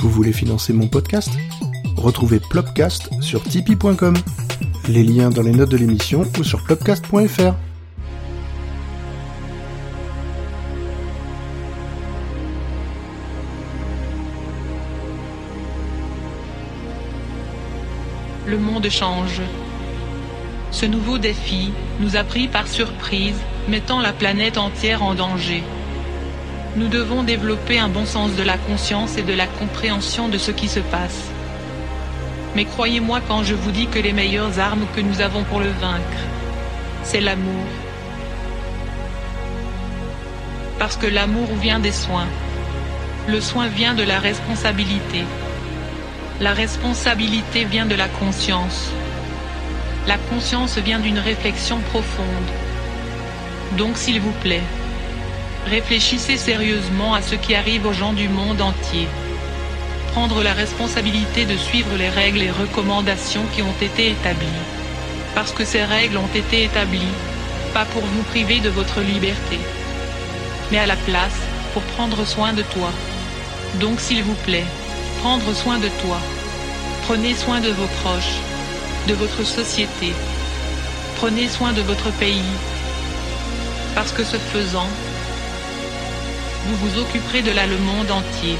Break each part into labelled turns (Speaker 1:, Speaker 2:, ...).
Speaker 1: Vous voulez financer mon podcast? Retrouvez Plopcast sur tipeee.com. Les liens dans les notes de l'émission ou sur plopcast.fr.
Speaker 2: Le monde change. Ce nouveau défi nous a pris par surprise, mettant la planète entière en danger. Nous devons développer un bon sens de la conscience et de la compréhension de ce qui se passe. Mais croyez-moi quand je vous dis que les meilleures armes que nous avons pour le vaincre, c'est l'amour. Parce que l'amour vient des soins. Le soin vient de la responsabilité. La responsabilité vient de la conscience. La conscience vient d'une réflexion profonde. Donc s'il vous plaît, réfléchissez sérieusement à ce qui arrive aux gens du monde entier. Prendre la responsabilité de suivre les règles et recommandations qui ont été établies. Parce que ces règles ont été établies, pas pour vous priver de votre liberté, mais à la place, pour prendre soin de toi. Donc s'il vous plaît, prendre soin de toi. Prenez soin de vos proches, de votre société. Prenez soin de votre pays. Parce que ce faisant, vous vous occuperez de là le monde entier.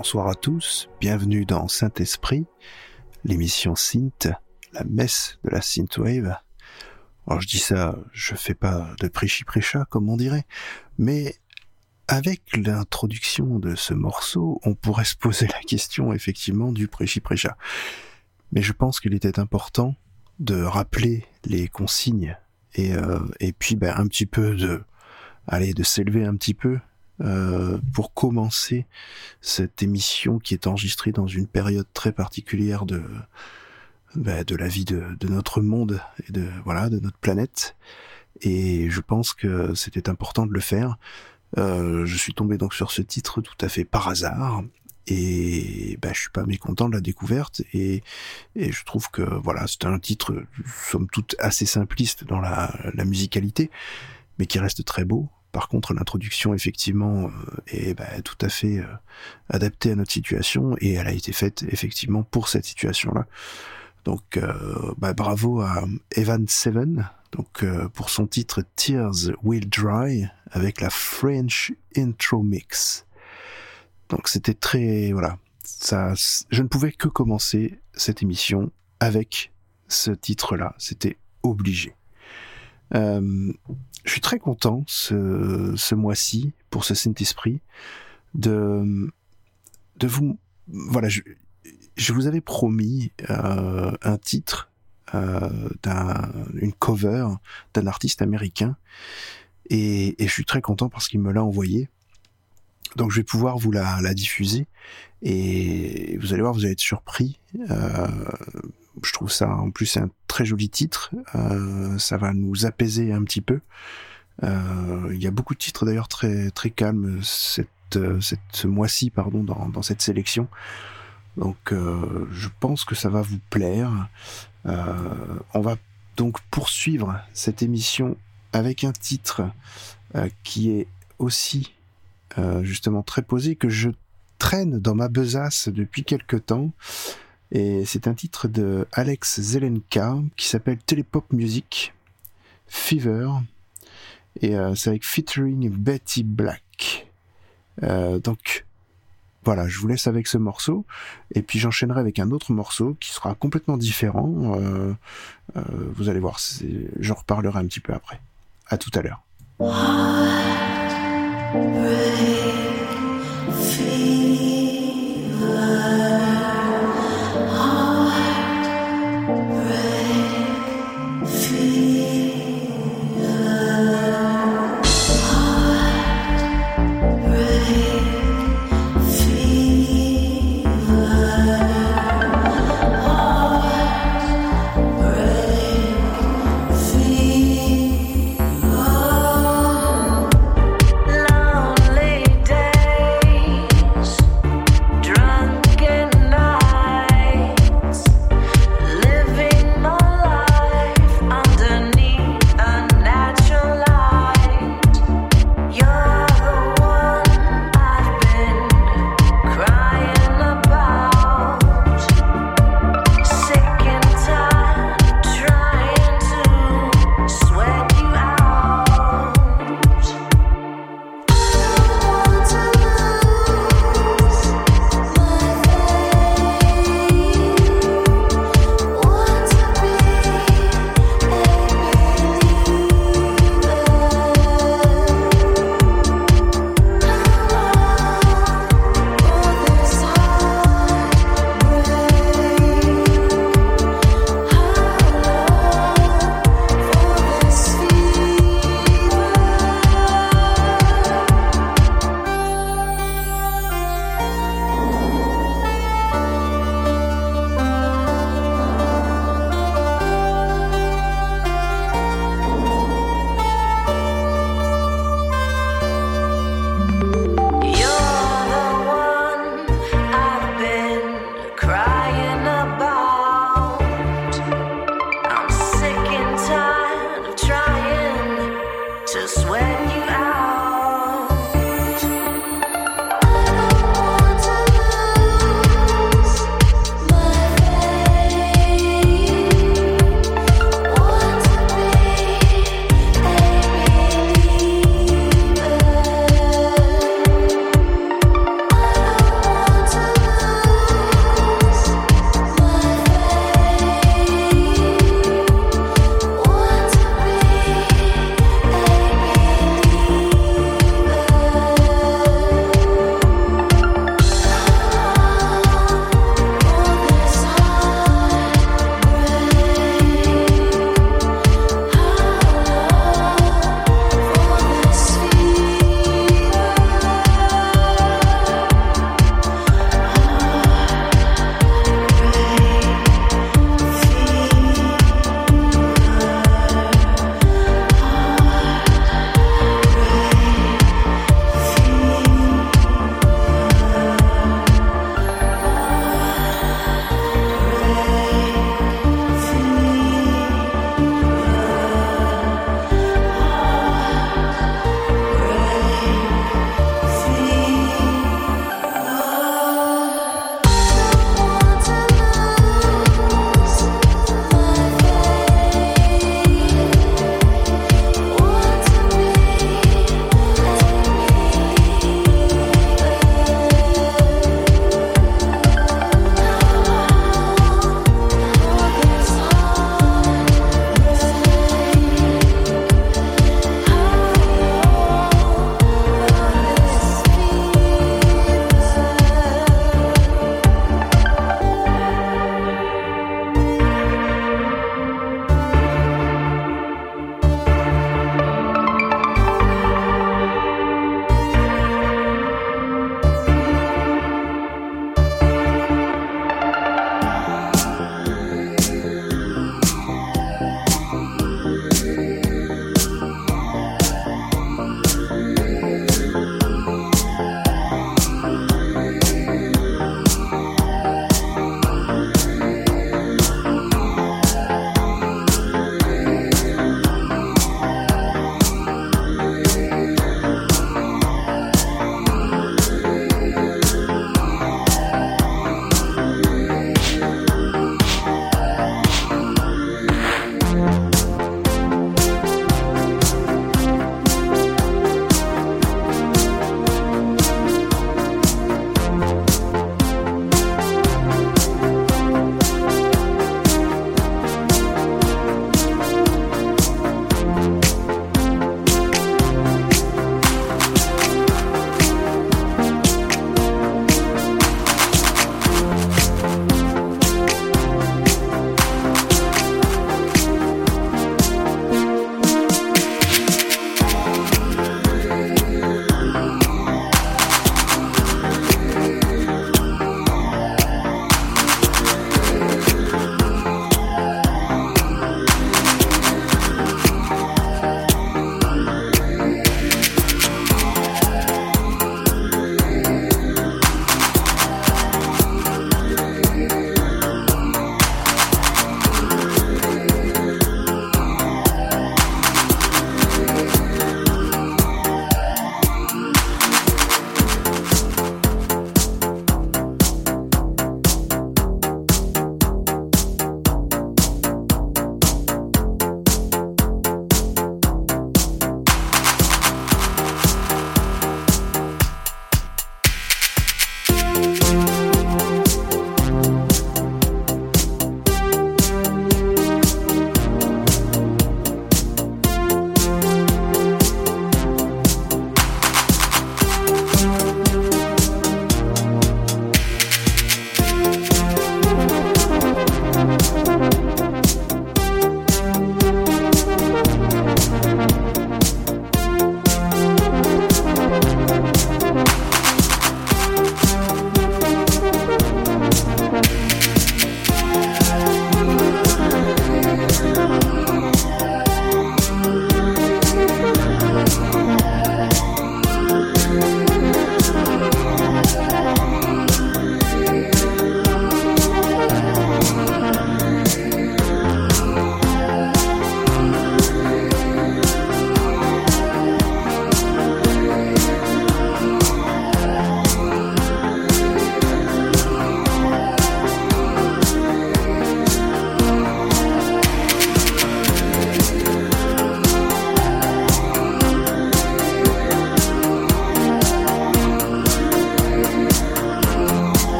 Speaker 1: Bonsoir à tous, bienvenue dans Saint-Esprit, l'émission Synth, la messe de la Synthwave. Alors je dis ça, je fais pas de prêchi-prêcha comme on dirait, mais avec l'introduction de ce morceau, on pourrait se poser la question effectivement du prêchi-prêcha. Mais je pense qu'il était important de rappeler les consignes et, euh, et puis ben, un petit peu de, allez, de s'élever un petit peu euh, pour commencer cette émission qui est enregistrée dans une période très particulière de bah, de la vie de, de, notre monde et de voilà de notre planète. Et je pense que c'était important de le faire. Euh, je suis tombé donc sur ce titre tout à fait par hasard et bah, je suis pas mécontent de la découverte et, et je trouve que voilà c'est un titre somme toute assez simpliste dans la, la musicalité mais qui reste très beau par contre, l'introduction, effectivement, euh, est bah, tout à fait euh, adaptée à notre situation et elle a été faite effectivement pour cette situation-là. Donc, euh, bah, bravo à Evan Seven, pour son titre Tears Will Dry avec la French Intro Mix. Donc, c'était très, voilà, ça, je ne pouvais que commencer cette émission avec ce titre-là. C'était obligé. Euh, je suis très content ce, mois-ci pour ce Saint-Esprit de, de vous. Voilà, je, vous avais promis euh, un titre euh, d'une cover d'un artiste américain et, je suis très content parce qu'il me l'a envoyé. Donc je vais pouvoir vous la, la, diffuser et vous allez voir, vous allez être surpris. Euh, je trouve ça, en plus, un très joli titre. Euh, ça va nous apaiser un petit peu. Euh, il y a beaucoup de titres d'ailleurs très calmes cette, cette ce mois-ci, dans, cette sélection. Donc euh, je pense que ça va vous plaire. Euh, on va donc poursuivre cette émission avec un titre euh, qui est aussi justement très posé, que je traîne dans ma besace depuis quelque temps. Et c'est un titre de Alex Zelenka qui s'appelle Telepop Music Fever. Et euh, c'est avec featuring Betty Black. Euh, donc voilà, je vous laisse avec ce morceau. Et puis j'enchaînerai avec un autre morceau qui sera complètement différent. Euh, vous allez voir, j'en reparlerai un petit peu après. À tout à l'heure. Fever.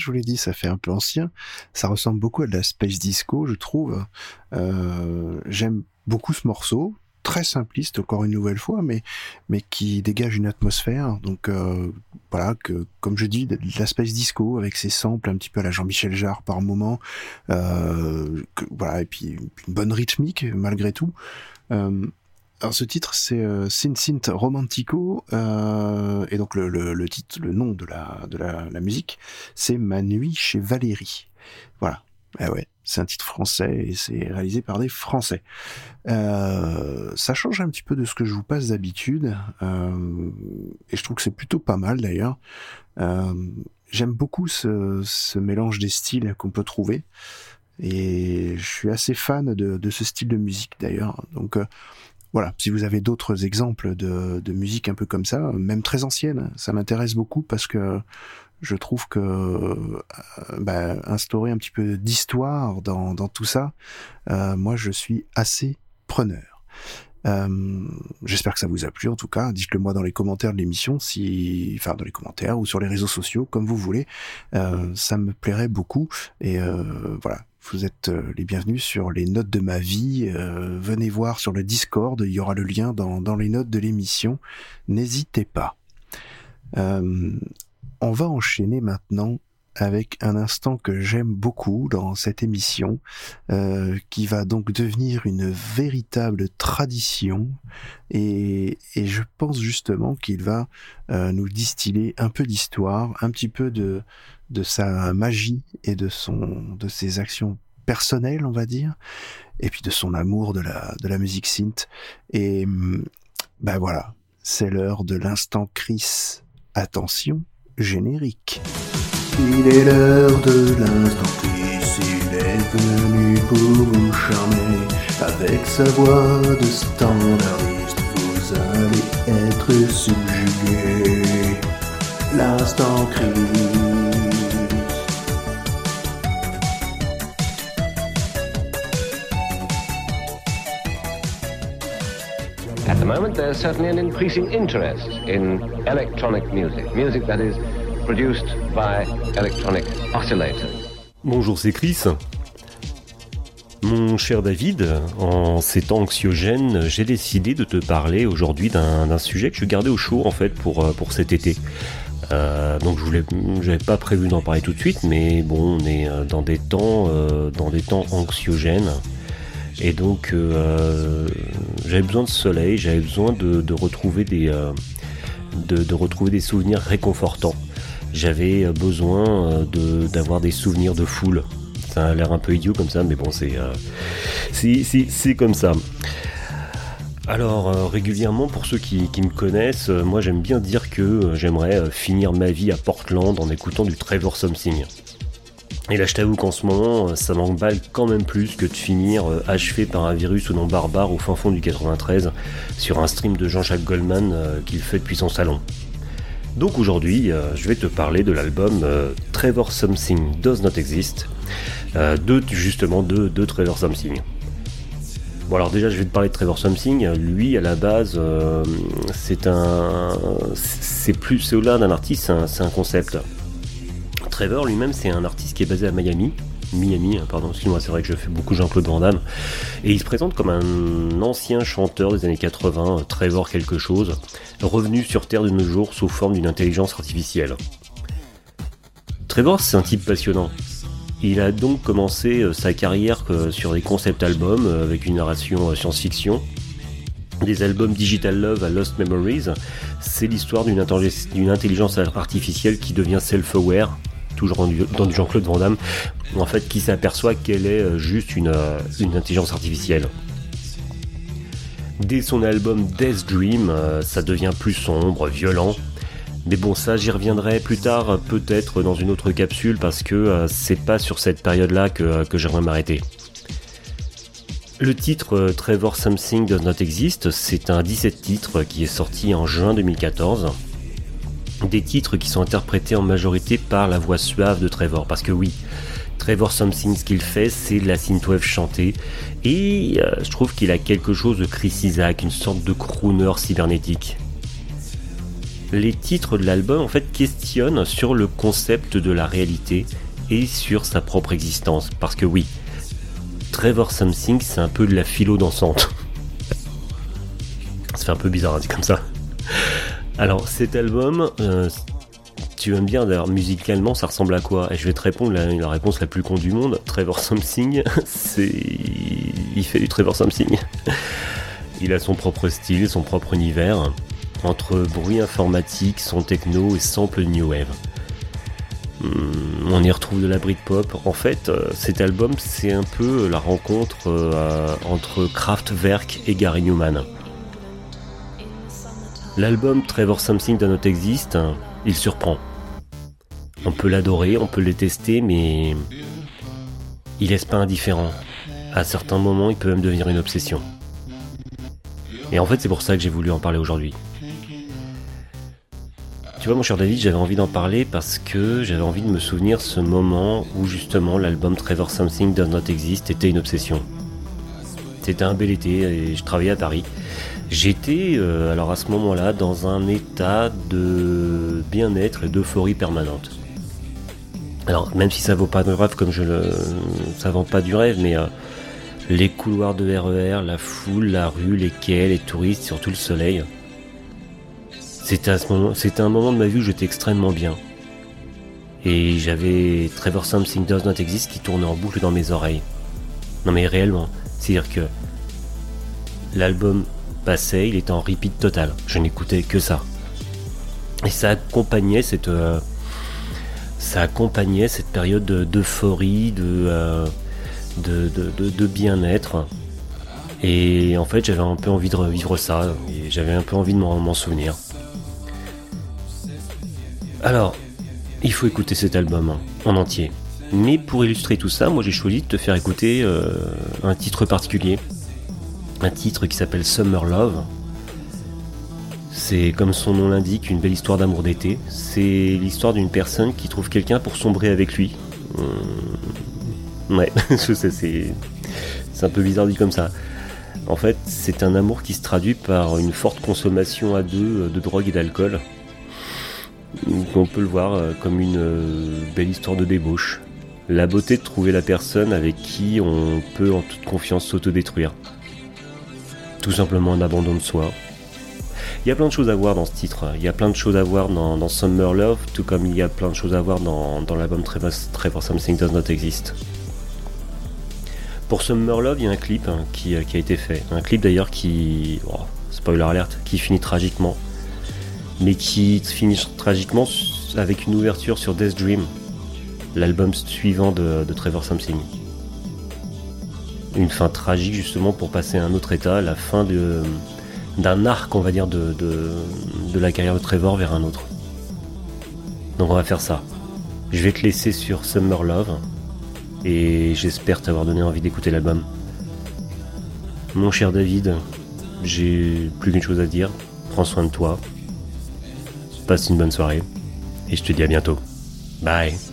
Speaker 1: Je vous l'ai dit, ça fait un peu ancien. Ça ressemble beaucoup à de la space disco, je trouve. Euh, j'aime beaucoup ce morceau, très simpliste encore une nouvelle fois, mais mais qui dégage une atmosphère. Donc euh, voilà que comme je dis, de la space disco avec ses samples un petit peu à la Jean-Michel Jarre par moment. Euh, voilà et puis une bonne rythmique malgré tout. Alors ce titre c'est euh, Sin Sint Romantico euh, et donc le, le, titre, le nom de la de la, musique c'est Ma nuit chez Valérie. Voilà. Eh ouais, c'est un titre français et c'est réalisé par des Français. Euh, ça change un petit peu de ce que je vous passe d'habitude euh, et je trouve que c'est plutôt pas mal d'ailleurs. Euh, J'aime beaucoup ce, mélange des styles qu'on peut trouver et je suis assez fan de, de ce style de musique d'ailleurs. Donc voilà, si vous avez d'autres exemples de, musique un peu comme ça, même très ancienne, ça m'intéresse beaucoup parce que je trouve que euh, bah, instaurer un petit peu d'histoire dans, tout ça, euh, moi je suis assez preneur. Euh, J'espère que ça vous a plu en tout cas. Dites-le moi dans les commentaires de l'émission, si, enfin dans les commentaires ou sur les réseaux sociaux, comme vous voulez. Euh, ça me plairait beaucoup. Et voilà, vous êtes euh, les bienvenus sur les notes de ma vie. Euh, venez voir sur le Discord, il y aura le lien dans, les notes de l'émission. N'hésitez pas. Euh, on va enchaîner maintenant avec un instant que j'aime beaucoup dans cette émission, qui va donc devenir une véritable tradition, et, je pense justement qu'il va nous distiller un peu d'histoire, un petit peu de, de sa magie et de son de ses actions personnelles, on va dire, et puis de son amour de la de la musique synth. Et ben voilà, c'est l'heure de l'instant Chris. Attention, générique.
Speaker 3: Il est l'heure de l'instant Chris, il est venu pour vous charmer. Avec sa voix de standardiste, vous allez être subjugué. L'instant Chris.
Speaker 4: At the moment, there's certainly an increasing interest in electronic music, music that is produced by electronic oscillators.
Speaker 5: Bonjour, c'est Chris. Mon cher David, en ces temps anxiogènes, j'ai décidé de te parler aujourd'hui d'un sujet que je gardais au chaud en fait pour, euh, cet été. Euh, donc je voulais, pas prévu d'en parler tout de suite, mais bon, on est euh, dans des temps, euh, dans des temps anxiogènes. Et donc, euh, j'avais besoin de soleil, j'avais besoin de, de retrouver des, euh, retrouver des souvenirs réconfortants. J'avais besoin de, d'avoir des souvenirs de foule. Ça a l'air un peu idiot comme ça, mais bon, c'est, euh, comme ça. Alors euh, régulièrement, pour ceux qui, qui me connaissent, euh, moi j'aime bien dire que euh, j'aimerais finir ma vie à Portland en écoutant du Trevor Something. Et là, je t'avoue qu'en ce moment, ça m'emballe quand même plus que de finir euh, achevé par un virus ou non barbare au fin fond du 93 sur un stream de Jean-Jacques Goldman euh, qu'il fait depuis son salon. Donc aujourd'hui, euh, je vais te parler de l'album euh, Trevor Something Does Not Exist, euh, de justement de, de Trevor Something. Bon alors déjà je vais te parler de Trevor Something. Lui à la base euh, c'est un c'est plus c'est au-delà d'un artiste, c'est un concept. Trevor lui-même, c'est un artiste qui est basé à Miami. Miami, hein, pardon, excuse-moi, c'est vrai que je fais beaucoup Jean-Claude Van Damme. Et il se présente comme un ancien chanteur des années 80, Trevor quelque chose, revenu sur Terre de nos jours sous forme d'une intelligence artificielle. Trevor, c'est un type passionnant. Il a donc commencé euh, sa carrière euh, sur des concept albums euh, avec une narration science-fiction, des albums Digital Love à Lost Memories. C'est l'histoire d'une intelligence artificielle qui devient self-aware, toujours dans du Jean-Claude Van Damme, en fait, qui s'aperçoit qu'elle est juste une, une intelligence artificielle. Dès son album Death Dream, ça devient plus sombre, violent. Mais bon, ça, j'y reviendrai plus tard, peut-être dans une autre capsule, parce que euh, c'est pas sur cette période-là que, que j'aimerais m'arrêter. Le titre euh, Trevor Something Does Not Exist, c'est un 17 titres qui est sorti en juin 2014 des titres qui sont interprétés en majorité par la voix suave de Trevor. Parce que oui, Trevor Something, ce qu'il fait, c'est de la synthwave chantée. Et euh, je trouve qu'il a quelque chose de Chris Isaac, une sorte de crooner cybernétique. les titres de l'album en fait questionnent sur le concept de la réalité et sur sa propre existence. Parce que oui, Trevor Something, c'est un peu de la philo dansante. ça fait un peu bizarre à dire comme ça. Alors cet album, euh, tu aimes bien d'ailleurs musicalement, ça ressemble à quoi? Et je vais te répondre la, réponse la plus con du monde. Trevor Something, c'est il fait du Trevor Something. Il a son propre style, son propre univers, entre bruit informatique, son techno et sample new wave. Hmm, on y retrouve de la Britpop. En fait, euh, cet album, c'est un peu la rencontre euh, entre Kraftwerk et Gary Newman. L'album Trevor Something Does Not Exist, il surprend. On peut l'adorer, on peut le tester, mais il laisse pas indifférent. À certains moments, il peut même devenir une obsession. Et en fait, c'est pour ça que j'ai voulu en parler aujourd'hui. Tu vois, mon cher David, j'avais envie d'en parler parce que j'avais envie de me souvenir ce moment où justement l'album Trevor Something Does Not Exist était une obsession. C'était un bel été et je travaillais à Paris. J'étais euh, alors à ce moment-là dans un état de bien-être et d'euphorie permanente. Alors même si ça vaut pas de rêve comme je le, ça vend pas du rêve, mais euh, les couloirs de RER, la foule, la rue, les quais, les touristes, surtout le soleil. C'était moment, c'était un moment de ma vie où j'étais extrêmement bien. Et j'avais Trevor Something Does Not Exist qui tournait en boucle dans mes oreilles. Non mais réellement, c'est-à-dire que l'album passait, il était en repeat total. Je n'écoutais que ça. Et ça accompagnait cette, période d'euphorie, de, de, bien-être. Et en fait, j'avais un peu envie de revivre ça, et j'avais un peu envie de m'en souvenir. Alors, il faut écouter cet album en entier. Mais pour illustrer tout ça, moi j'ai choisi de te faire écouter euh, un titre particulier. Un titre qui s'appelle Summer Love. C'est comme son nom l'indique, une belle histoire d'amour d'été. C'est l'histoire d'une personne qui trouve quelqu'un pour sombrer avec lui. Hum, Ouais, c'est, c'est un peu bizarre dit comme ça. En fait, c'est un amour qui se traduit par une forte consommation à deux de drogue et d'alcool. On peut le voir euh, comme une euh, belle histoire de débauche. La beauté de trouver la personne avec qui on peut en toute confiance s'autodétruire. Tout simplement un abandon de soi. Il y a plein de choses à voir dans ce titre. Il y a plein de choses à voir dans, Summer Love, tout comme il y a plein de choses à voir dans, dans l'album Trevor Something Does Not Exist. Pour Summer Love, il y a un clip hein, qui, a été fait. Un clip d'ailleurs qui. Oh, spoiler alerte, qui finit tragiquement. Mais qui finit tragiquement avec une ouverture sur Death Dream, l'album suivant de, Trevor Something. Une fin tragique justement pour passer à un autre état, la fin d'un arc, on va dire, de, de la carrière de Trevor vers un autre. Donc on va faire ça. Je vais te laisser sur Summer Love et j'espère t'avoir donné envie d'écouter l'album. Mon cher David, j'ai plus qu'une chose à dire. Prends soin de toi. Passe une bonne soirée. Et je te dis à bientôt. Bye.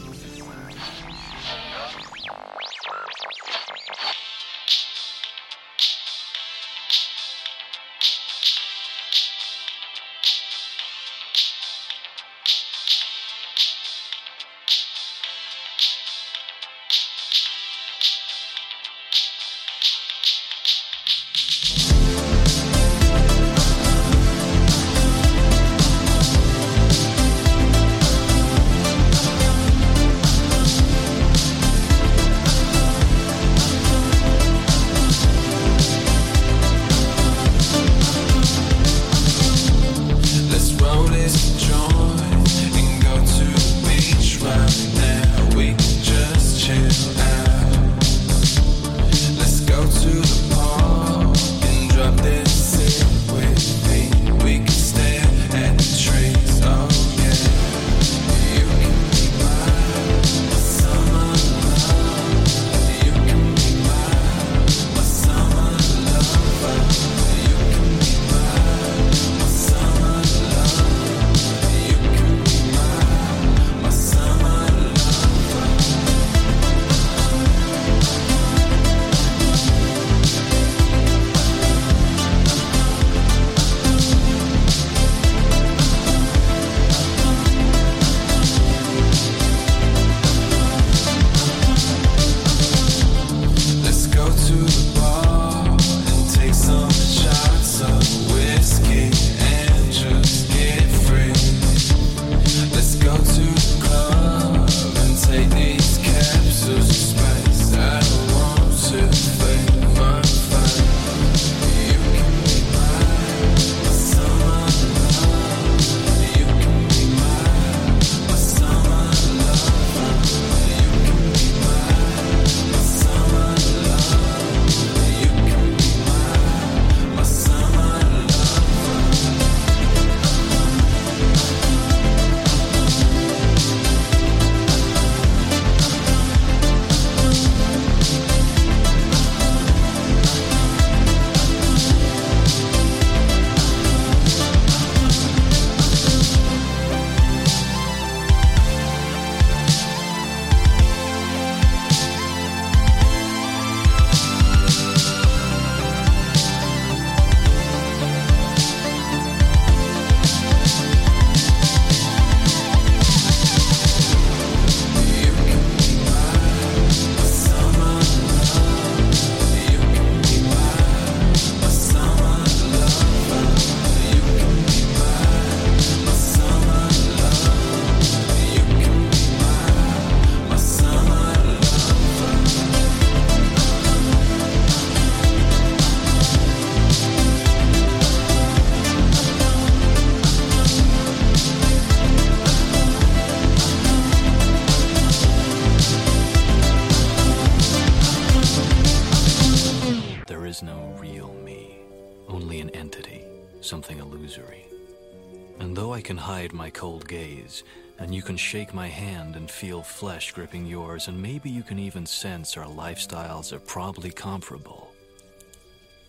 Speaker 6: Feel flesh gripping yours, and maybe you can even sense our lifestyles are probably comparable,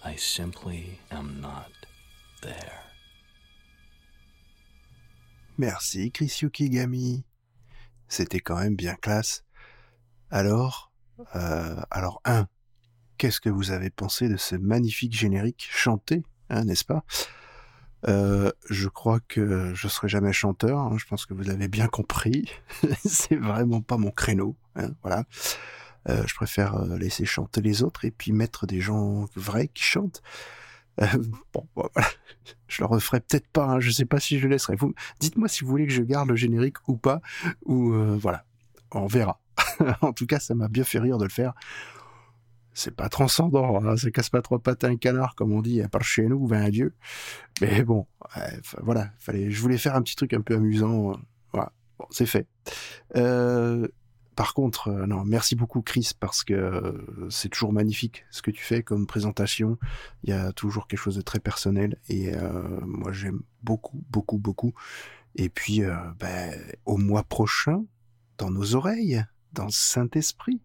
Speaker 6: I simply am not there.
Speaker 1: Merci Chris Yukigami. C'était quand même bien classe. Alors, euh, alors un, qu'est-ce que vous avez pensé de ce magnifique générique chanté, hein, n'est-ce pas? Euh, je crois que je serai jamais chanteur. Hein, je pense que vous avez bien compris. c'est vraiment pas mon créneau. Hein, voilà. Euh, je préfère euh, laisser chanter les autres et puis mettre des gens vrais qui chantent. Euh, bon, voilà. Je le referai peut-être pas. Hein, je sais pas si je laisserai. Vous, dites-moi si vous voulez que je garde le générique ou pas. Ou voilà, on verra. en tout cas, ça m'a bien fait rire de le faire c'est pas transcendant, hein, ça casse pas trois pattes à un canard, comme on dit, à part chez nous, ben un dieu. Mais bon, voilà, fallait, je voulais faire un petit truc un peu amusant, euh, voilà, c'est fait. Euh, par contre, euh, non, merci beaucoup Chris, parce que c'est toujours magnifique ce que tu fais comme présentation, il y a toujours quelque chose de très personnel, et moi j'aime beaucoup, beaucoup, beaucoup. Et puis, ben, au mois prochain, dans nos oreilles, dans Saint-Esprit,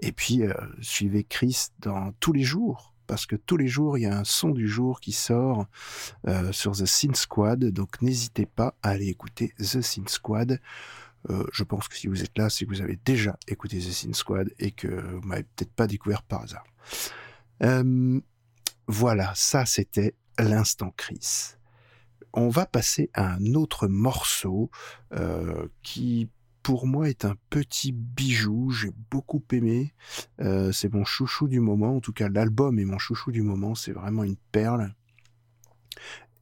Speaker 1: et puis, euh, suivez Chris dans tous les jours, parce que tous les jours, il y a un son du jour qui sort euh, sur The Sin Squad. Donc, n'hésitez pas à aller écouter The Sin Squad. Euh, je pense que si vous êtes là, c'est que vous avez déjà écouté The Sin Squad et que vous m'avez peut-être pas découvert par hasard. Voilà, ça c'était l'instant Chris. On va passer à un autre morceau qui pour moi est un petit bijou, j'ai beaucoup aimé. Euh, c'est mon chouchou du moment, en tout cas l'album est mon chouchou du moment, c'est vraiment une perle.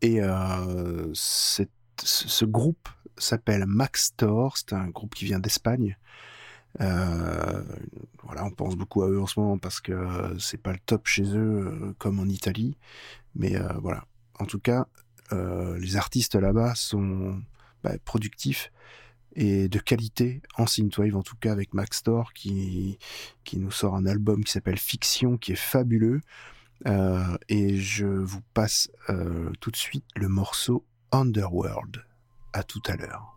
Speaker 1: Et euh, ce groupe s'appelle Max Thor, c'est un groupe qui vient d'Espagne. Euh, voilà, on pense beaucoup à eux en ce moment parce que c'est pas le top chez eux comme en Italie, mais voilà. En tout cas, les artistes là-bas sont bah, productifs et de qualité en synthwave, en tout cas avec Max Thor qui, qui nous sort un album qui s'appelle Fiction, qui est fabuleux. Euh, et je vous passe euh, tout de suite le morceau Underworld. À tout à l'heure.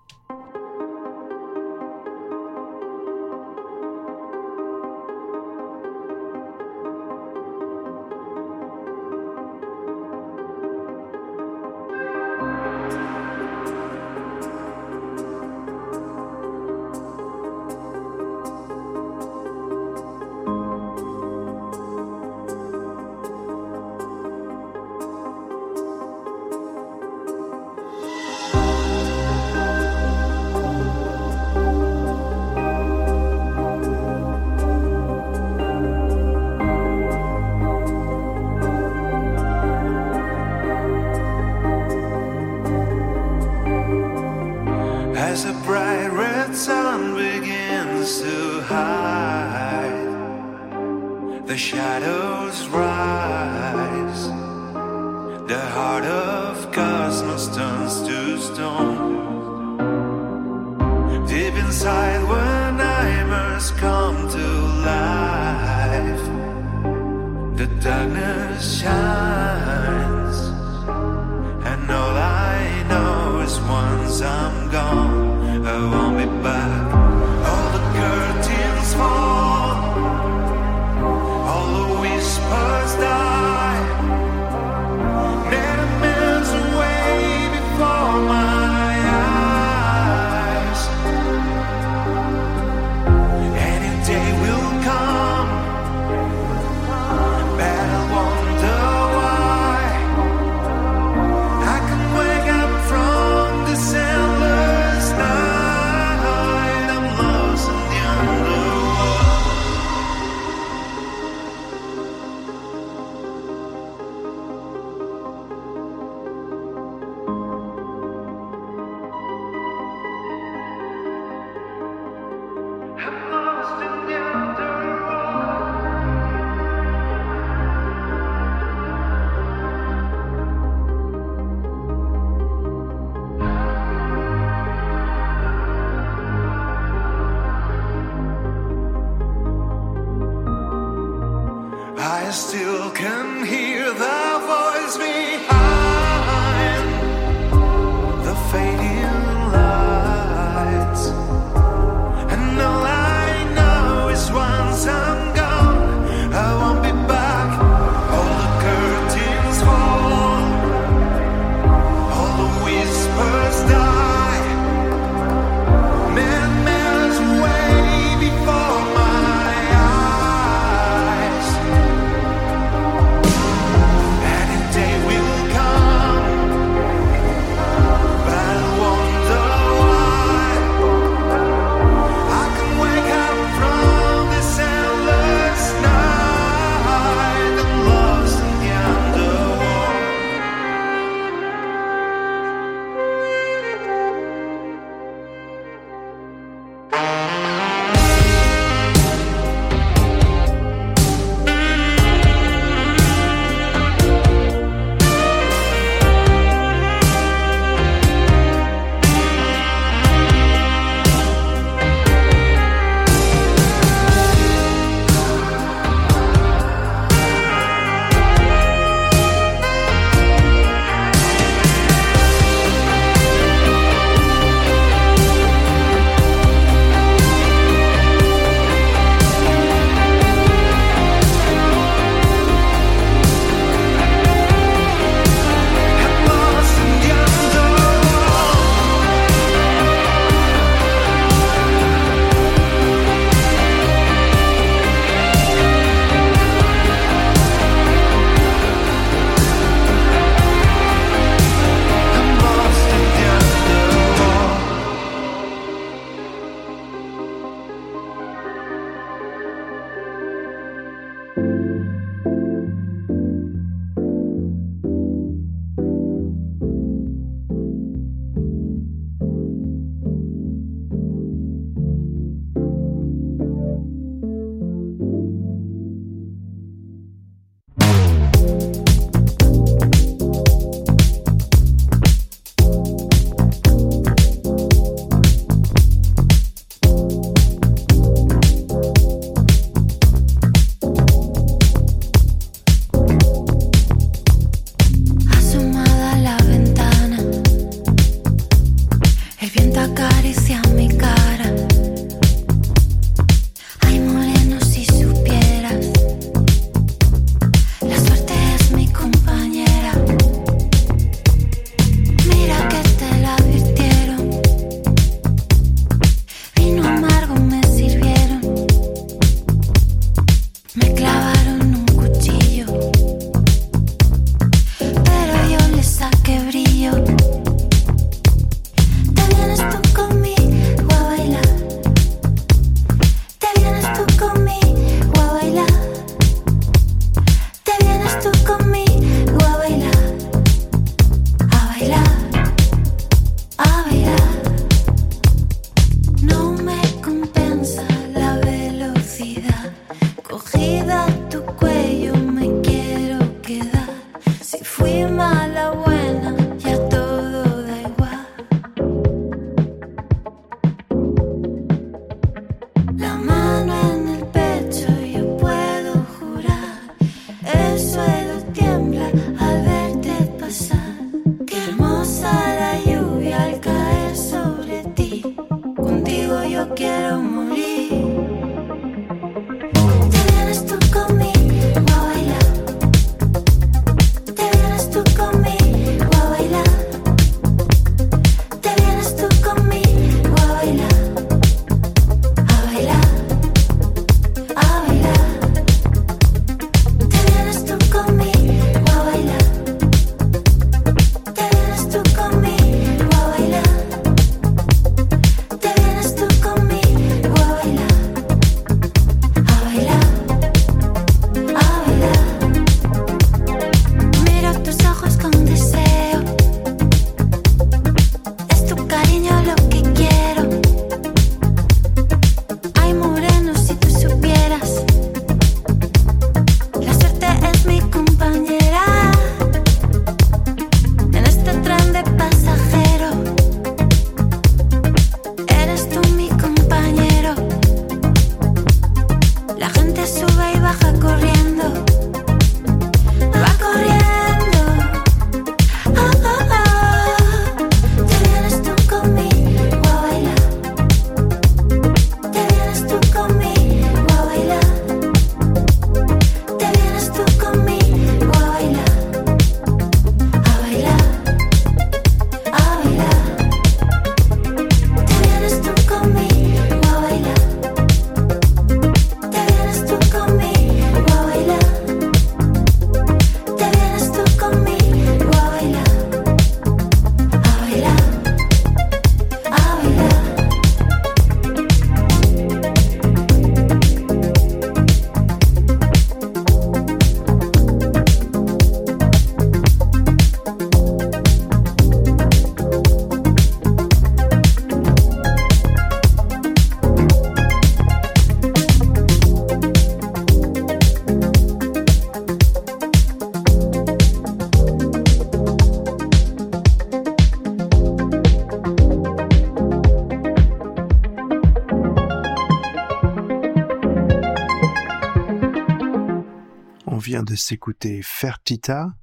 Speaker 1: De s'écouter Fertita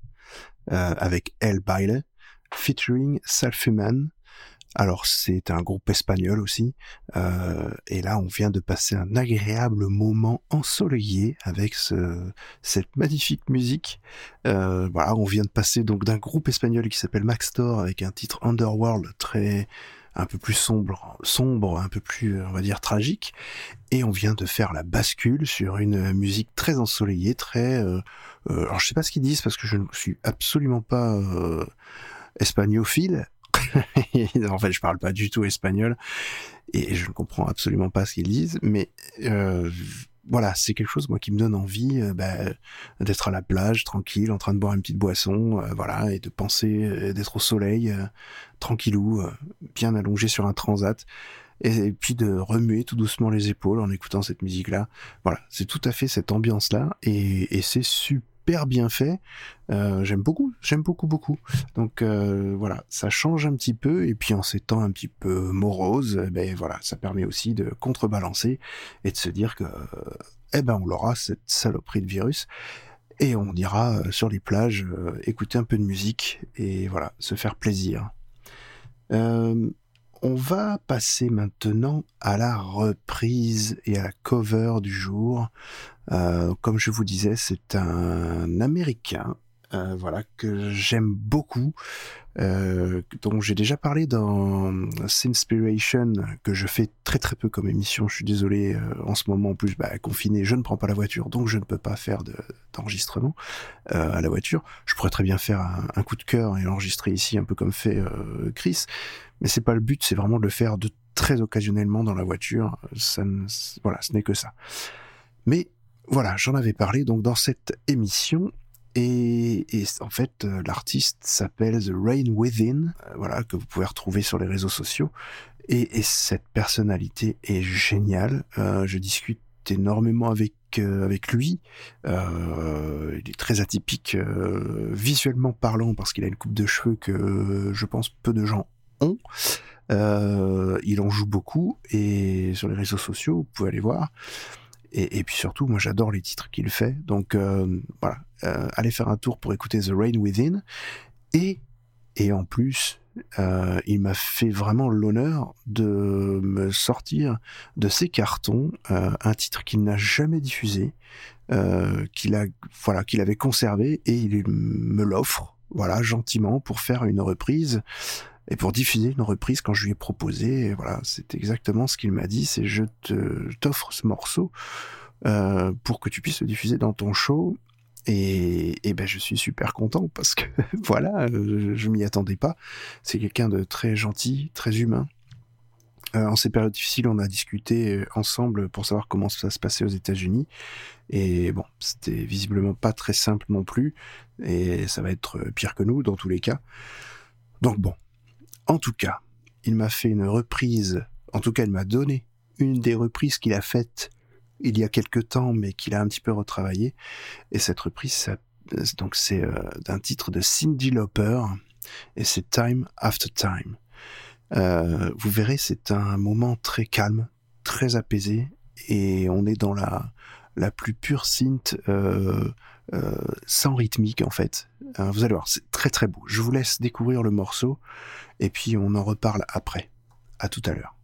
Speaker 1: euh, avec El Baile, featuring Salfuman. Alors c'est un groupe espagnol aussi, euh, et là on vient de passer un agréable moment ensoleillé avec ce, cette magnifique musique. Euh, voilà, on vient de passer donc d'un groupe espagnol qui s'appelle Maxtor avec un titre Underworld très un peu plus sombre, sombre, un peu plus, on va dire, tragique. Et on vient de faire la bascule sur une musique très ensoleillée, très... Euh, euh, alors je sais pas ce qu'ils disent parce que je ne suis absolument pas euh, espagnophile. en fait, je parle pas du tout espagnol et je ne comprends absolument pas ce qu'ils disent, mais euh, voilà, c'est quelque chose moi qui me donne envie euh, bah, d'être à la plage, tranquille, en train de boire une petite boisson, euh, voilà, et de penser euh, d'être au soleil, tranquillou, bien allongé sur un transat, et, et puis de remuer tout doucement les épaules en écoutant cette musique-là. Voilà, c'est tout à fait cette ambiance-là, et, et c'est super bien fait. Euh, j'aime beaucoup, j'aime beaucoup, beaucoup. Donc euh, voilà, ça change un petit peu, et puis en ces temps un petit peu morose, eh ben voilà, ça permet aussi de contrebalancer et de se dire que, eh ben on l'aura cette saloperie de virus, et on ira euh, sur les plages écouter un peu de musique et voilà, se faire plaisir. On va passer maintenant à la reprise et à la cover du jour. Euh, comme je vous disais, c'est un Américain, euh, voilà que j'aime beaucoup, euh, dont j'ai déjà parlé dans Sinspiration, que je fais très très peu comme émission. Je suis désolé, euh, en ce moment en plus, bah, confiné, je ne prends pas la voiture, donc je ne peux pas faire de- d'enregistrement euh, à la voiture. Je pourrais très bien faire un, coup de cœur et l'enregistrer ici, un peu comme fait Chris, mais c'est pas le but. C'est vraiment de le faire de très occasionnellement dans la voiture. Ça, ne- voilà, ce n'est que ça. Mais voilà, j'en avais parlé donc dans cette émission. Et, en fait, euh, l'artiste s'appelle The Rain Within, euh, voilà, que vous pouvez retrouver sur les réseaux sociaux. Et, et cette personnalité est géniale. Euh, je discute énormément avec lui. Il est très atypique visuellement parlant parce qu'il a une coupe de cheveux que je pense peu de gens ont. Il en joue beaucoup et sur les réseaux sociaux, vous pouvez aller voir. Et, puis surtout, moi j'adore les titres qu'il fait. Donc euh, voilà, euh, allez faire un tour pour écouter The Rain Within. Et, et en plus, euh, il m'a fait vraiment l'honneur de me sortir de ses cartons un titre qu'il n'a jamais diffusé, qu'il a, voilà, qu'il avait conservé et il me l'offre, voilà, gentiment pour faire une reprise et pour diffuser une reprise quand je lui ai proposé. Voilà, c'est exactement ce qu'il m'a dit. C'est je je t'offre ce morceau euh, pour que tu puisses le diffuser dans ton show. Et, et ben je suis super content parce que voilà, euh, je m'y attendais pas. C'est quelqu'un de très gentil, très humain. Euh, en ces périodes difficiles, on a discuté euh, ensemble pour savoir comment ça se passait aux États-Unis. Et bon, c'était visiblement pas très simple non plus. Et ça va être pire que nous dans tous les cas. Donc bon, en tout cas, il m'a fait une reprise. En tout cas, il m'a donné une des reprises qu'il a faites il y a quelque temps, mais qu'il a un petit peu retravaillé. Et cette reprise, donc c'est euh, d'un titre de Cindy Lauper, et c'est Time After Time. Euh, vous verrez, c'est un moment très calme, très apaisé, et on est dans la la plus pure synth, euh, sans rythmique en fait. Euh, vous allez voir, c'est très très beau. Je vous laisse découvrir le morceau, et puis on en reparle après. À tout à l'heure.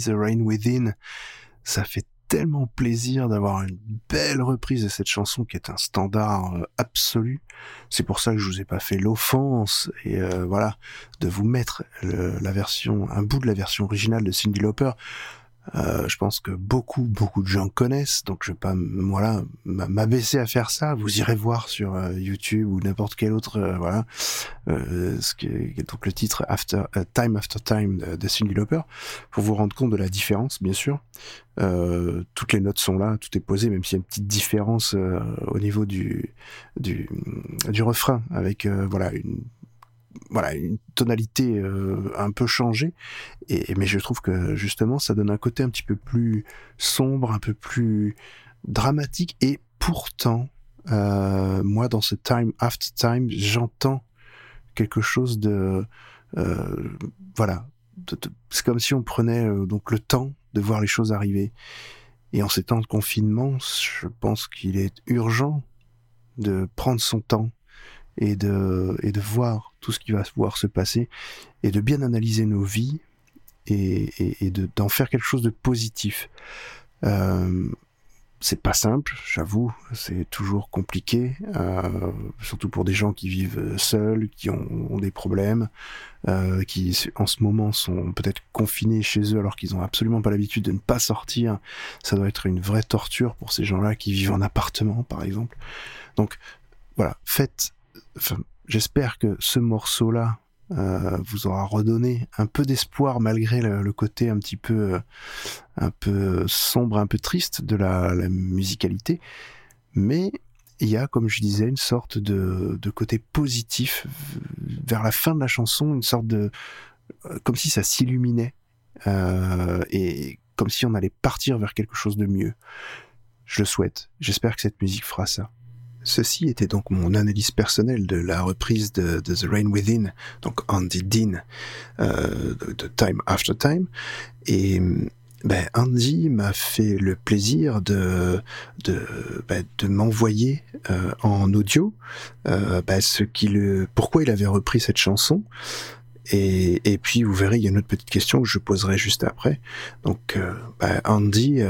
Speaker 7: The
Speaker 1: Rain Within. Ça fait tellement plaisir d'avoir une belle reprise de cette chanson qui est un standard euh, absolu. C'est pour ça que je vous ai pas fait l'offense et euh, voilà de vous mettre la version, un bout de la version originale de Cindy Lauper. Euh, je pense que beaucoup, beaucoup de gens connaissent, donc je vais pas, voilà, m'abaisser à faire ça. Vous irez voir sur euh, YouTube ou n'importe quel autre, euh, voilà, ce qui est, donc le titre After Time After Time de, de Lauper, pour vous rendre compte de la différence, bien sûr. Toutes les notes sont là, tout est posé, même s'il y a une petite différence au niveau du du, du refrain, avec voilà une voilà une tonalité euh, un peu changée. Et mais je trouve que justement ça donne un côté un petit peu plus sombre un peu plus dramatique. Et pourtant euh, moi dans ce time after time j'entends quelque chose de euh, voilà c'est comme si on prenait donc le temps de voir les choses arriver. Et en ces temps de confinement je pense qu'il est urgent de prendre son temps et de, et de voir tout ce qui va pouvoir se passer et de bien analyser nos vies et, et, et de, d'en faire quelque chose de positif. Euh, c'est pas simple, j'avoue, c'est toujours compliqué, euh, surtout pour des gens qui vivent seuls, qui ont, des problèmes, euh, qui en ce moment sont peut-être confinés chez eux alors qu'ils ont absolument pas l'habitude de ne pas sortir. Ça doit être une vraie torture pour ces gens-là qui vivent en appartement, par exemple. Donc voilà, faites j'espère que ce morceau-là euh, vous aura redonné un peu d'espoir malgré le, côté un petit peu, euh, un sombre, un peu triste de la, musicalité. Mais il y a, comme je disais, une sorte de, côté positif vers la fin de la chanson, une sorte de, euh, comme si ça s'illuminait et comme si on allait partir vers quelque chose de mieux. Je le souhaite. J'espère que cette musique fera ça. Ceci était donc mon analyse personnelle de la reprise de, The Rain Within, donc Andy Dean, euh, de, Time After Time. Et ben, Andy m'a fait le plaisir de, ben, m'envoyer euh, en audio euh, ben, ce pourquoi il avait repris cette chanson. Et, puis vous verrez, il y a une autre petite question que je poserai juste après. Donc ben, Andy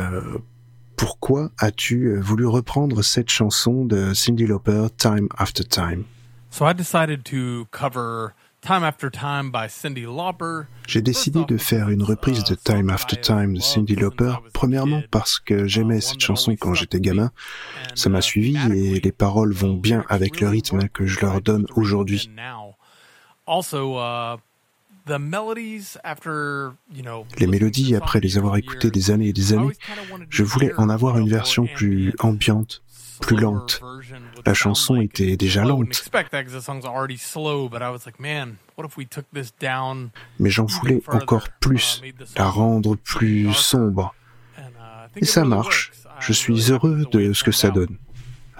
Speaker 1: pourquoi as-tu voulu reprendre cette chanson de Cyndi Lauper, Time After Time?
Speaker 8: So I decided to cover Time After Time by Cyndi Lauper.
Speaker 1: J'ai décidé de faire une reprise de Time After Time de Cyndi Lauper, premièrement parce que j'aimais cette chanson quand j'étais gamin, ça m'a suivi et les paroles vont bien avec le rythme que je leur donne aujourd'hui.
Speaker 8: Also, uh,
Speaker 1: les mélodies, après les avoir écoutées des années et des années, je voulais en avoir une version plus ambiante, plus lente. La chanson était déjà lente. Mais j'en voulais encore plus, la rendre plus sombre. Et ça marche. Je suis heureux de ce que ça donne.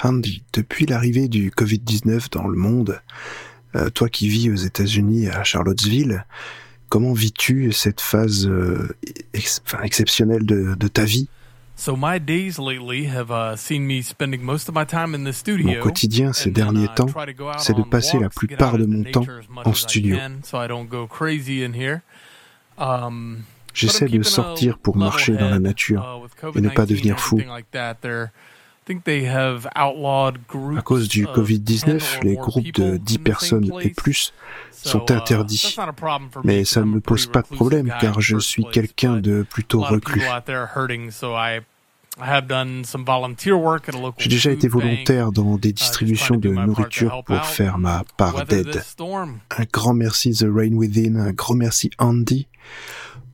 Speaker 1: Andy, depuis l'arrivée du Covid-19 dans le monde, euh, toi qui vis aux États-Unis à Charlottesville, comment vis-tu cette phase euh, ex- exceptionnelle de, de ta vie?
Speaker 8: So my days lately have uh, seen me spending most of my time in the studio.
Speaker 1: Mon quotidien ces derniers
Speaker 8: uh,
Speaker 1: temps, c'est de passer la plupart de mon temps en studio.
Speaker 8: Um,
Speaker 1: J'essaie de sortir pour marcher dans la nature
Speaker 8: uh,
Speaker 1: et ne pas devenir fou.
Speaker 8: À
Speaker 1: cause du Covid-19, les groupes de 10 personnes et plus sont interdits. Mais ça ne me pose pas de problème car je suis quelqu'un de plutôt reclus. J'ai déjà été volontaire dans des distributions de nourriture pour faire ma part d'aide. Un grand merci The Rain Within, un grand merci Andy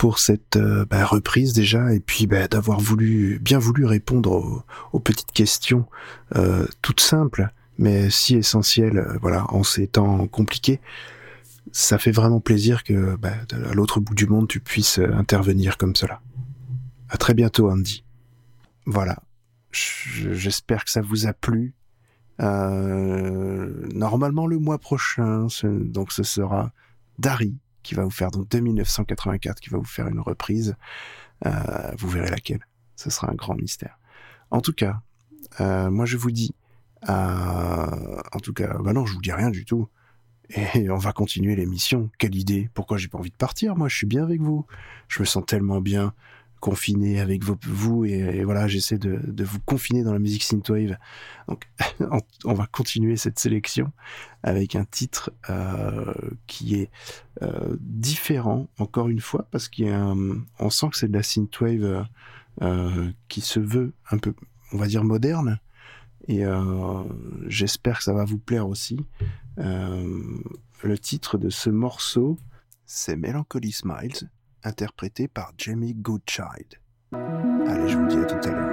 Speaker 1: pour cette euh, bah, reprise déjà et puis bah, d'avoir voulu bien voulu répondre aux, petites questions euh, toutes simples mais si essentielles euh, voilà en ces temps compliqués ça fait vraiment plaisir que bah, à l'autre bout du monde tu puisses intervenir comme cela. À très bientôt Andy. Voilà. Je- j'espère que ça vous a plu. Normalement le mois prochain donc ce sera Dari qui va vous faire donc 2984 qui va vous faire une reprise. Euh, vous verrez laquelle. Ce sera un grand mystère. En tout cas euh, moi je vous dis euh, en tout cas bah non je vous dis rien du tout. Et on va continuer l'émission. Quelle idée. Pourquoi j'ai pas envie de partir moi? Je suis bien avec vous. Je me sens tellement bien confiné avec vous et, voilà j'essaie de, vous confiner dans la musique synthwave. Donc on, va continuer cette sélection avec un titre euh, qui est euh, différent encore une fois parce qu'il y a un- on sent que c'est de la synthwave euh, qui se veut un peu on va dire moderne. Et euh, j'espère que ça va vous plaire aussi. Le titre de ce morceau c'est Melancholy Smiles interprété par Jamie Goodchild. Allez je vous dis à tout à l'heure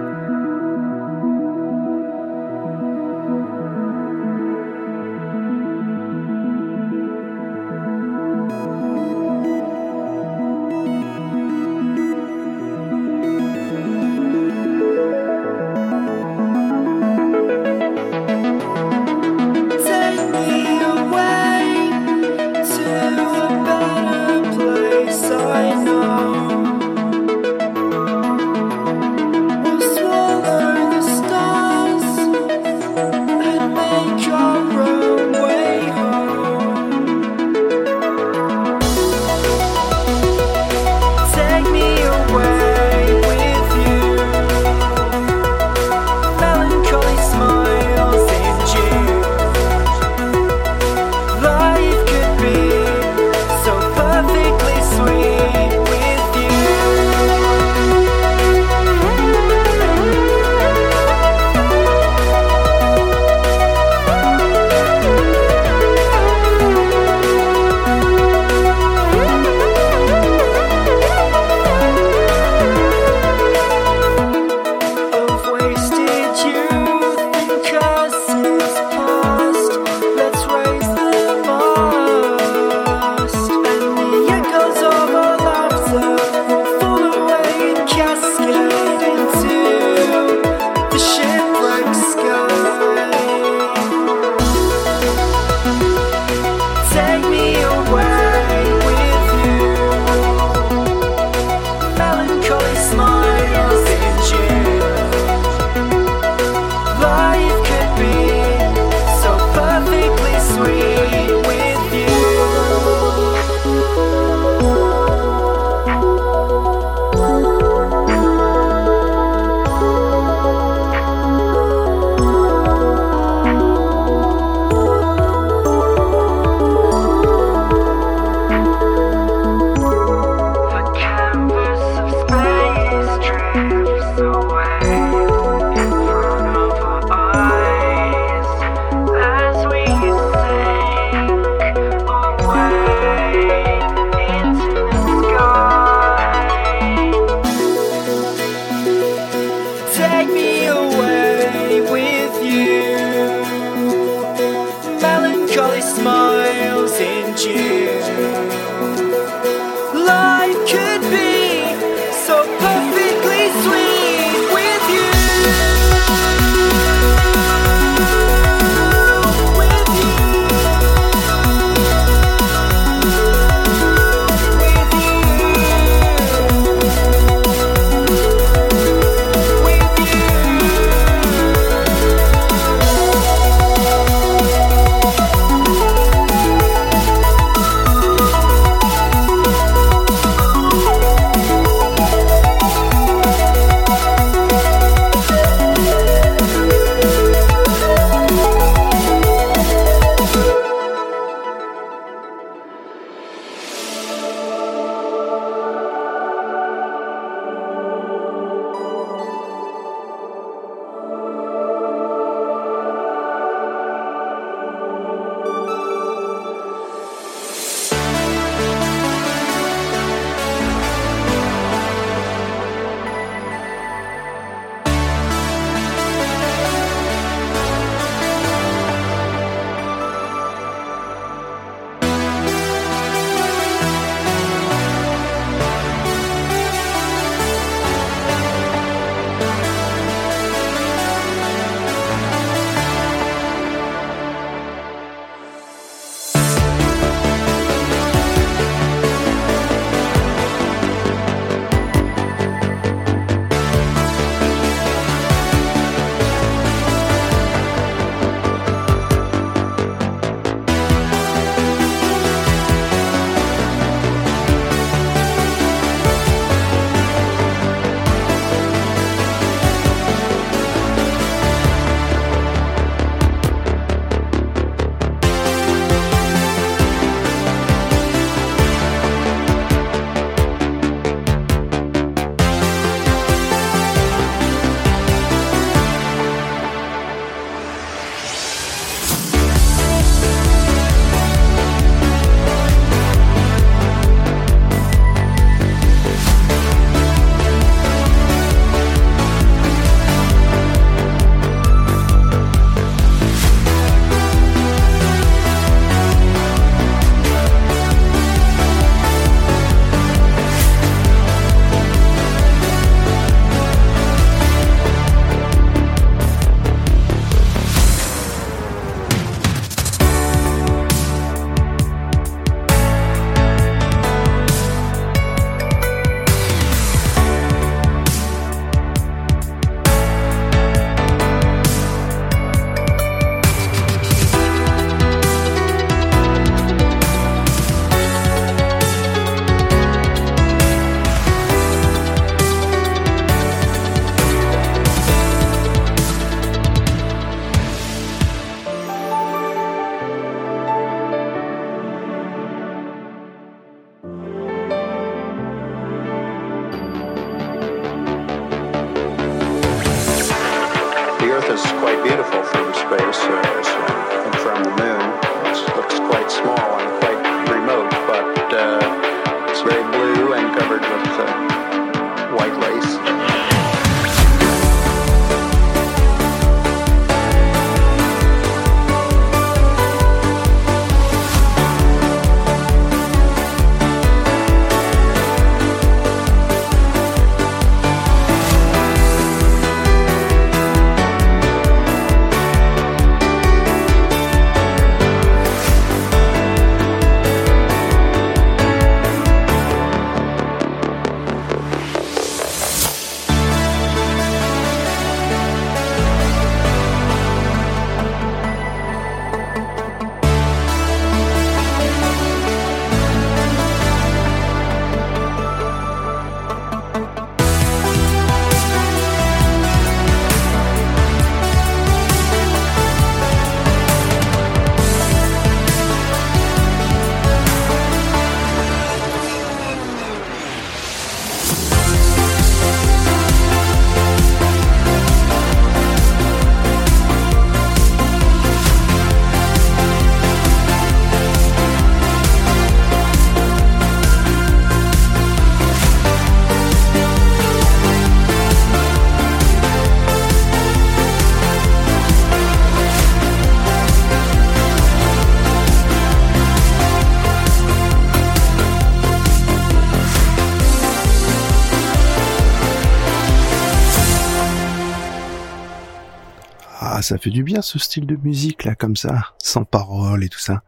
Speaker 1: ça fait du bien ce style de musique là, comme ça, sans parole et tout ça.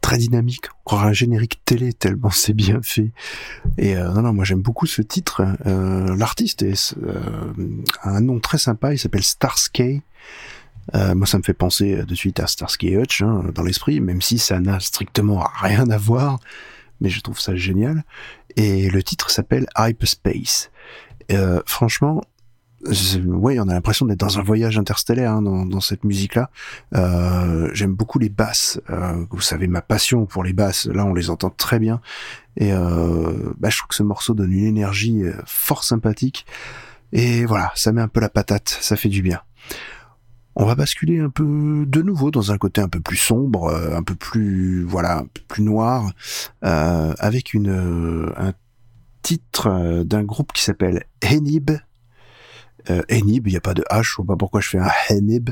Speaker 1: Très dynamique, on croirait un générique télé tellement c'est bien fait. Et euh, non, non, moi j'aime beaucoup ce titre. Euh, L'artiste euh, a un nom très sympa, il s'appelle Starsky. Euh, moi, ça me fait penser de suite à Starsky Hutch hein, dans l'esprit, même si ça n'a strictement rien à voir. Mais je trouve ça génial. Et le titre s'appelle Hyperspace. Franchement, ouais, on a l'impression d'être dans un voyage interstellaire hein, dans, dans cette musique-là. Euh, J'aime beaucoup les basses. Euh, vous savez ma passion pour les basses. Là, on les entend très bien. Et euh, bah, je trouve que ce morceau donne une énergie euh, fort sympathique. Et voilà, ça met un peu la patate. Ça fait du bien. On va basculer un peu de nouveau dans un côté un peu plus sombre, euh, un peu plus voilà, un peu plus noir, euh, avec une un titre d'un groupe qui s'appelle Henib. Euh, Henib, il n'y a pas de H, je sais pas pourquoi je fais un Henib.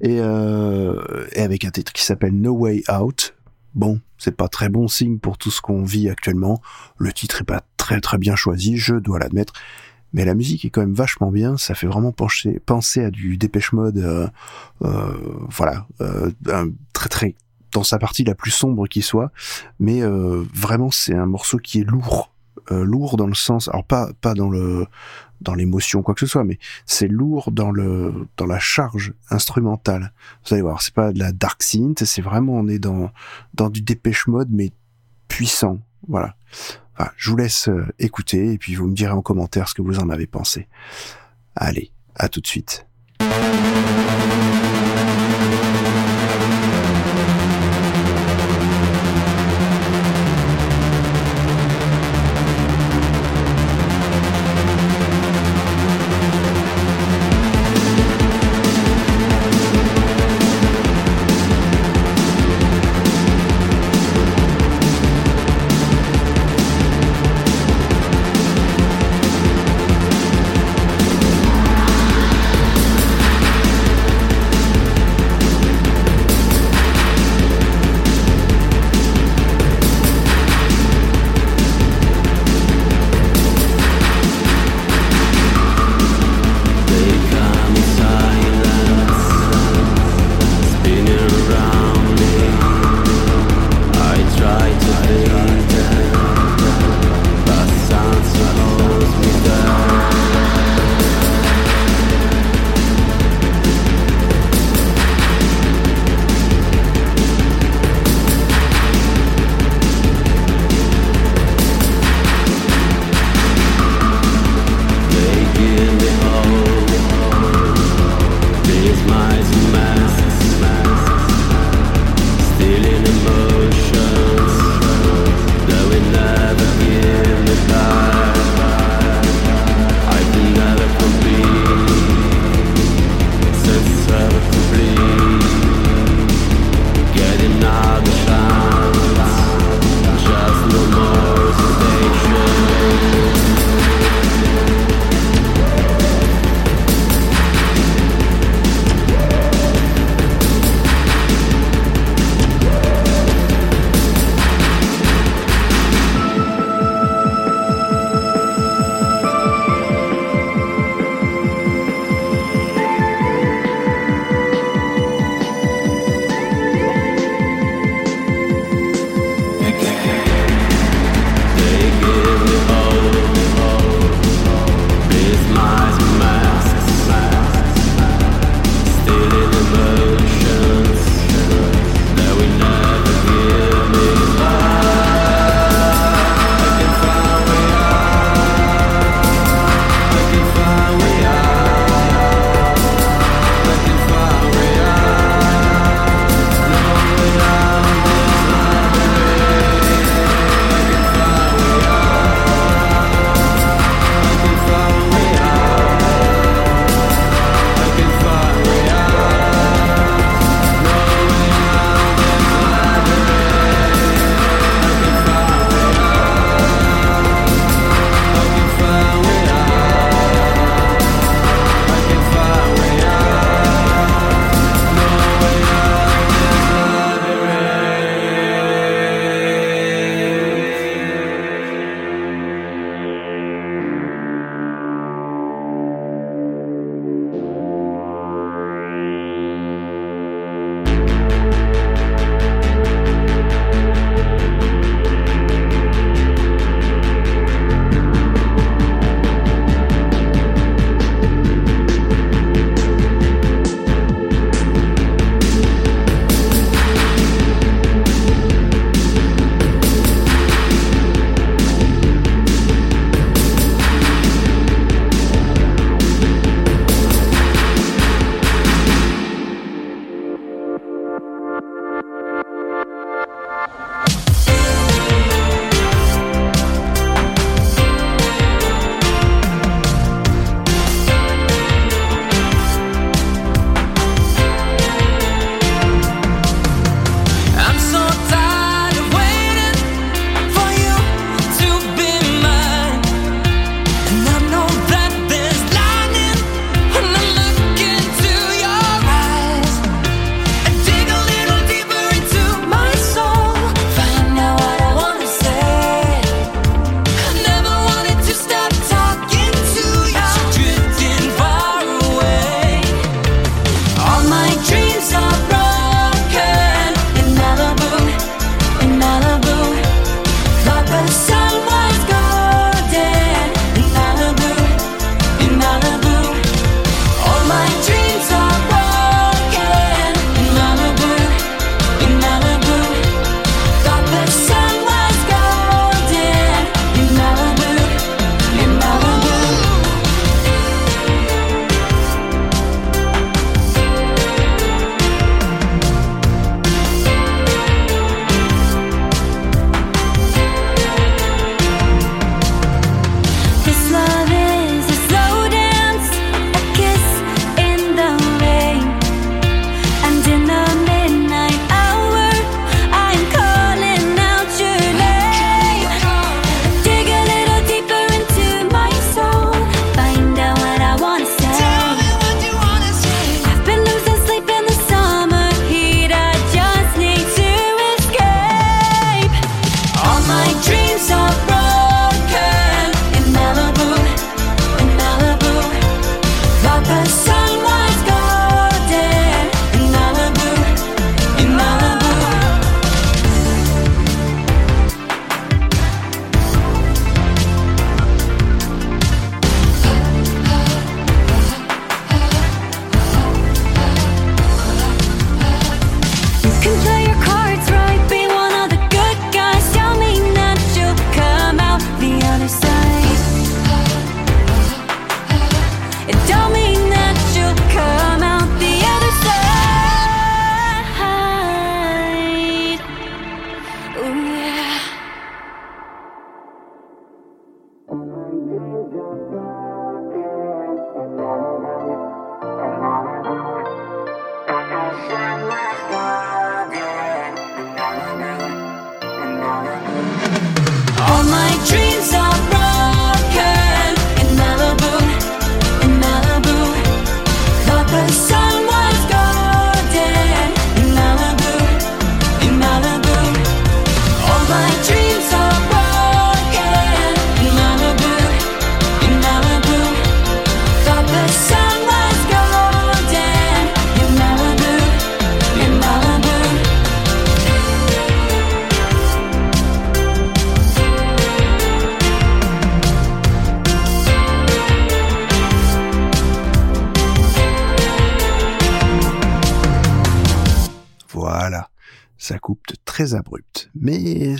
Speaker 1: Et, euh, et avec un titre qui s'appelle No Way Out. Bon, c'est pas très bon signe pour tout ce qu'on vit actuellement. Le titre est pas très très bien choisi, je dois l'admettre. Mais la musique est quand même vachement bien, ça fait vraiment pencher, penser à du Dépêche Mode, euh, euh, voilà, euh, un- très très dans sa partie la plus sombre qui soit, mais euh, vraiment c'est un morceau qui est lourd, lourd dans le sens, alors pas pas dans le dans l'émotion quoi que ce soit, mais c'est lourd dans le dans la charge instrumentale. Vous allez voir, c'est pas de la dark synth, c'est vraiment on est dans dans du Dépêche Mode mais puissant, voilà. Enfin, je vous laisse euh, écouter et puis vous me direz en commentaire ce que vous en avez pensé. Allez, à tout de suite.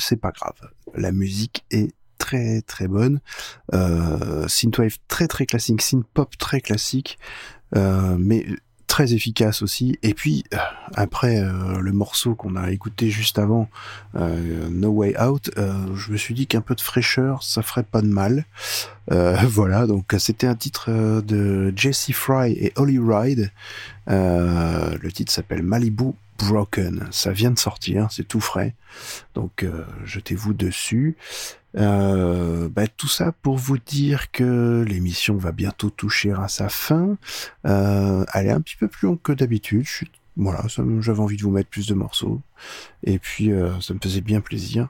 Speaker 1: C'est pas grave. La musique est très très bonne. Euh, synthwave très très classique, synth pop très classique, euh, mais très efficace aussi. Et puis euh, après le morceau qu'on a écouté juste avant, No Way Out, je me suis dit qu'un peu de fraîcheur, ça ferait pas de mal. Voilà, donc c'était un titre de Jesse Fry et Holly Ride. Le titre s'appelle Malibu Broken. Ça vient de sortir, c'est tout frais. Donc euh, jetez-vous dessus. Euh, bah, tout ça pour vous dire que l'émission va bientôt toucher à sa fin. Euh, elle est un petit peu plus longue que d'habitude. Voilà, j'avais envie de vous mettre plus de morceaux. Et puis, euh, ça me faisait bien plaisir.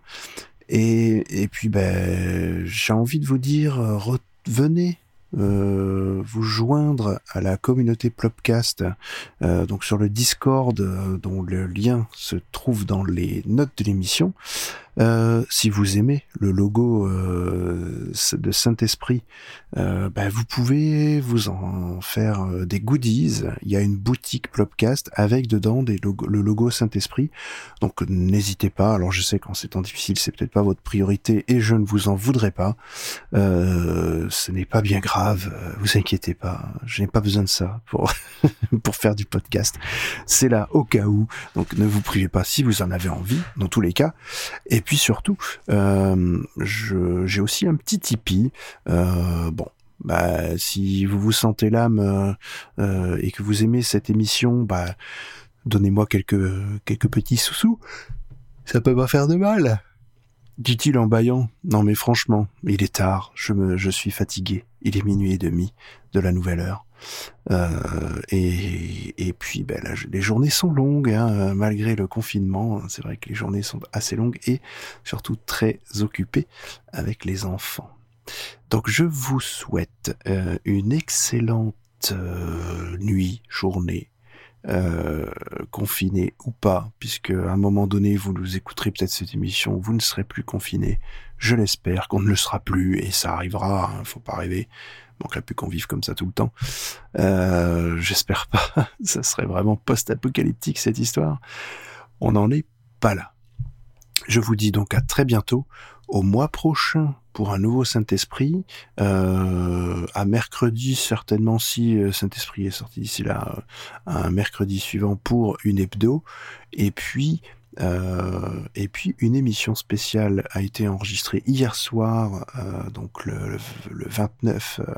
Speaker 1: Et, puis, ben, j'ai envie de vous dire, revenez euh, vous joindre à la communauté Plopcast, euh, donc sur le Discord, euh, dont le lien se trouve dans les notes de l'émission. Euh, si vous aimez le logo euh, de Saint-Esprit, euh, bah, vous pouvez vous en faire euh, des goodies. Il y a une boutique Plopcast avec dedans des logo- le logo Saint-Esprit. Donc n'hésitez pas. Alors je sais qu'en ces temps difficiles, c'est peut-être pas votre priorité et je ne vous en voudrais pas. Euh, ce n'est pas bien grave. Vous inquiétez pas. Je n'ai pas besoin de ça pour pour faire du podcast. C'est là au cas où. Donc ne vous privez pas si vous en avez envie. Dans tous les cas. Et puis surtout, euh, j'ai aussi un petit Tipeee. Euh, bon, bah, si vous vous sentez l'âme euh, et que vous aimez cette émission, bah, donnez-moi quelques quelques petits sous-sous. Ça peut pas faire de mal. Dit-il en bâillant. Non mais franchement, il est tard. Je me, je suis fatigué. Il est minuit et demi de la nouvelle heure. Euh, et, puis, ben, les journées sont longues, hein, malgré le confinement. C'est vrai que les journées sont assez longues et surtout très occupées avec les enfants. Donc, je vous souhaite euh, une excellente euh, nuit, journée, euh, confiné ou pas, puisque à un moment donné, vous nous écouterez peut-être cette émission, vous ne serez plus confiné. Je l'espère qu'on ne le sera plus, et ça arrivera, hein, faut pas rêver. Manquerait plus qu'on vive comme ça tout le temps. Euh, J'espère pas. ça serait vraiment post-apocalyptique cette histoire. On n'en est pas là. Je vous dis donc à très bientôt, au mois prochain pour un nouveau Saint-Esprit, euh, à mercredi certainement si euh, Saint-Esprit est sorti d'ici là, un mercredi suivant pour une hebdo, et puis euh, et puis une émission spéciale a été enregistrée hier soir, euh, donc le, le, le 29. euh,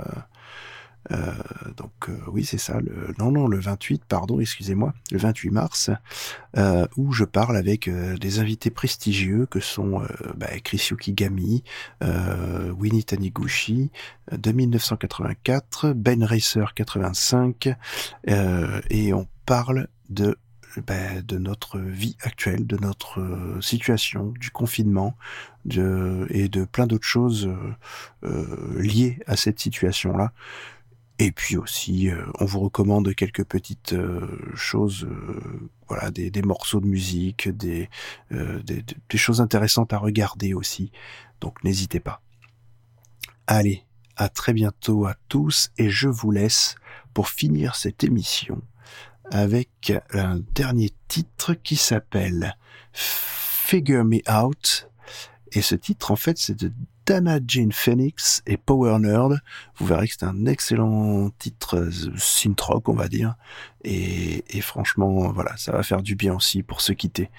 Speaker 1: euh, donc euh, oui c'est ça, le, non non le 28 pardon excusez-moi, le 28 mars, euh, où je parle avec des invités prestigieux que sont bah, Chris Yukigami, Winnie Taniguchi de 1984, Ben Racer 85, euh, et on parle de bah, de notre vie actuelle, de notre euh, situation, du confinement, de, et de plein d'autres choses euh, euh, liées à cette situation-là. Et puis aussi, on vous recommande quelques petites choses, euh, voilà, des, des morceaux de musique, des, des- des choses intéressantes à regarder aussi. Donc n'hésitez pas. Allez, à très bientôt à tous et je vous laisse pour finir cette émission avec un dernier titre qui s'appelle Figure Me Out. Et ce titre, en fait, c'est de Dana Jane Phoenix et Power Nerd. Vous verrez que c'est un excellent titre euh, synth rock, on va dire. Et, et franchement, voilà, ça va faire du bien aussi pour se quitter.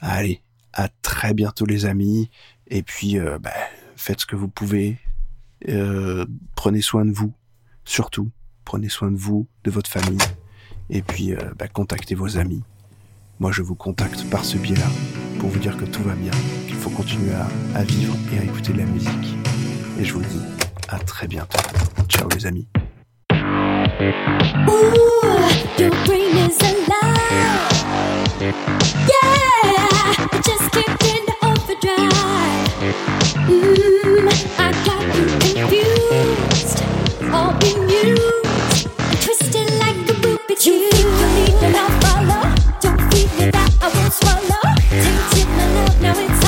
Speaker 1: Allez, à très bientôt les amis. Et puis, euh, bah, faites ce que vous pouvez. Euh, prenez soin de vous, surtout. Prenez soin de vous, de votre famille. Et puis, euh, bah, contactez vos amis. Moi, je vous contacte par ce biais-là pour vous dire que tout va bien, qu'il faut continuer à, vivre et à écouter de la musique. Et je vous dis, à très bientôt. Ciao les amis.
Speaker 9: Yeah, just kicked into overdrive. I got you confused, all bemused, now it's